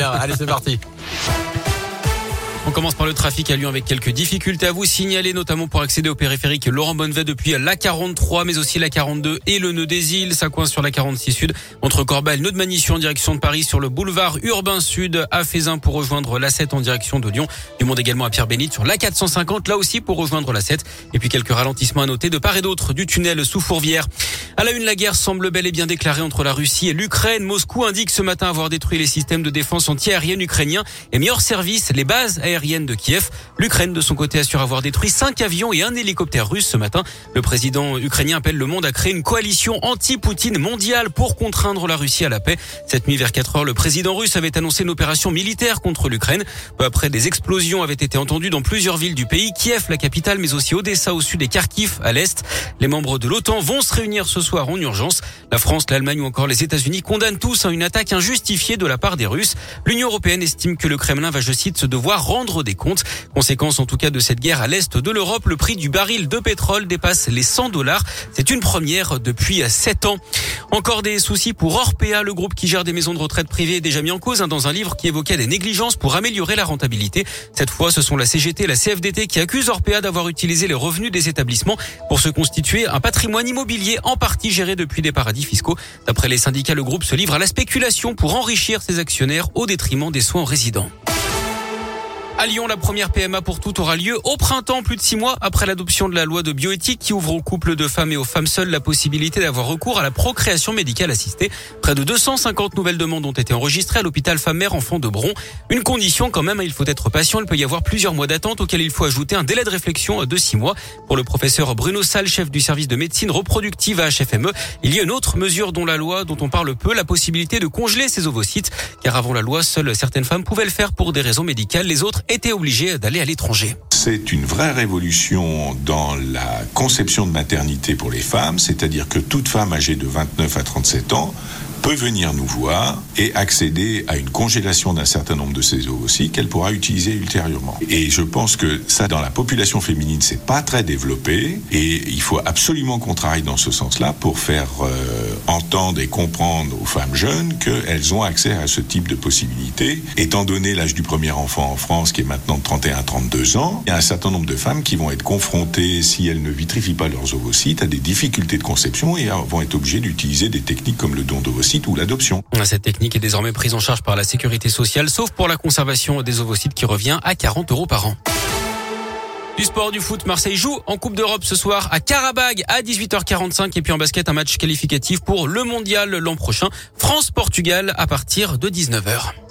Allez, c'est parti. On commence par le trafic à Lyon avec quelques difficultés à vous signaler, notamment pour accéder au périphérique Laurent Bonnevet depuis la 43, mais aussi la 42 et le nœud des îles. Ça coince sur la 46 sud entre Corbeil, nœud de Manissio en direction de Paris sur le boulevard urbain sud à Fézin pour rejoindre la 7 en direction de Lyon. Du monde également à Pierre-Bénite sur la 450, là aussi pour rejoindre la 7. Et puis quelques ralentissements à noter de part et d'autre du tunnel sous Fourvière. À la une, la guerre semble bel et bien déclarée entre la Russie et l'Ukraine. Moscou indique ce matin avoir détruit les systèmes de défense antiaérienne ukrainiens et mis service les bases aériennes de Kiev. L'Ukraine, de son côté, assure avoir détruit cinq avions et un hélicoptère russe ce matin. Le président ukrainien appelle le monde à créer une coalition anti-Poutine mondiale pour contraindre la Russie à la paix. Cette nuit vers 4 heures, le président russe avait annoncé une opération militaire contre l'Ukraine. Peu après, des explosions avaient été entendues dans plusieurs villes du pays. Kiev, la capitale, mais aussi Odessa au sud et Kharkiv à l'est. Les membres de l'OTAN vont se réunir ce soir en urgence. La France, l'Allemagne ou encore les États-Unis condamnent tous une attaque injustifiée de la part des Russes. L'Union européenne estime que le Kremlin va, je cite, se devoir rendre des comptes. Conséquence en tout cas de cette guerre à l'est de l'Europe, le prix du baril de pétrole dépasse les 100 dollars. C'est une première depuis 7 ans. Encore des soucis pour Orpea, le groupe qui gère des maisons de retraite privées déjà mis en cause hein, dans un livre qui évoquait des négligences pour améliorer la rentabilité. Cette fois, ce sont la CGT et la CFDT qui accusent Orpea d'avoir utilisé les revenus des établissements pour se constituer un patrimoine immobilier en partie géré depuis des paradis fiscaux. D'après les syndicats, le groupe se livre à la spéculation pour enrichir ses actionnaires au détriment des soins résidents. À Lyon, la première PMA pour toutes aura lieu au printemps, plus de six mois après l'adoption de la loi de bioéthique qui ouvre aux couples de femmes et aux femmes seules la possibilité d'avoir recours à la procréation médicale assistée. Près de 250 nouvelles demandes ont été enregistrées à l'hôpital femme-mère enfant de Bron. Une condition quand même, il faut être patient. Il peut y avoir plusieurs mois d'attente auxquels il faut ajouter un délai de réflexion de six mois. Pour le professeur Bruno Salle, chef du service de médecine reproductive à HFME, il y a une autre mesure dont la loi, dont on parle peu, la possibilité de congeler ses ovocytes. Car avant la loi, seules certaines femmes pouvaient le faire pour des raisons médicales. Les autres étaient obligés d'aller à l'étranger. C'est une vraie révolution dans la conception de maternité pour les femmes, c'est-à-dire que toute femme âgée de 29 à 37 ans peut venir nous voir et accéder à une congélation d'un certain nombre de ses ovocytes qu'elle pourra utiliser ultérieurement. Et je pense que ça, dans la population féminine, c'est pas très développé et il faut absolument qu'on travaille dans ce sens-là pour faire euh, entendre et comprendre aux femmes jeunes qu'elles ont accès à ce type de possibilités. Étant donné l'âge du premier enfant en France qui est maintenant de 31 à 32 ans, il y a un certain nombre de femmes qui vont être confrontées, si elles ne vitrifient pas leurs ovocytes, à des difficultés de conception et vont être obligées d'utiliser des techniques comme le don d'ovocytes Cette technique est désormais prise en charge par la sécurité sociale, sauf pour la conservation des ovocytes qui revient à 40 euros par an. Du sport du foot, Marseille joue en Coupe d'Europe ce soir à Karabag à 18h45 et puis en basket un match qualificatif pour le mondial l'an prochain. France-Portugal à partir de 19h.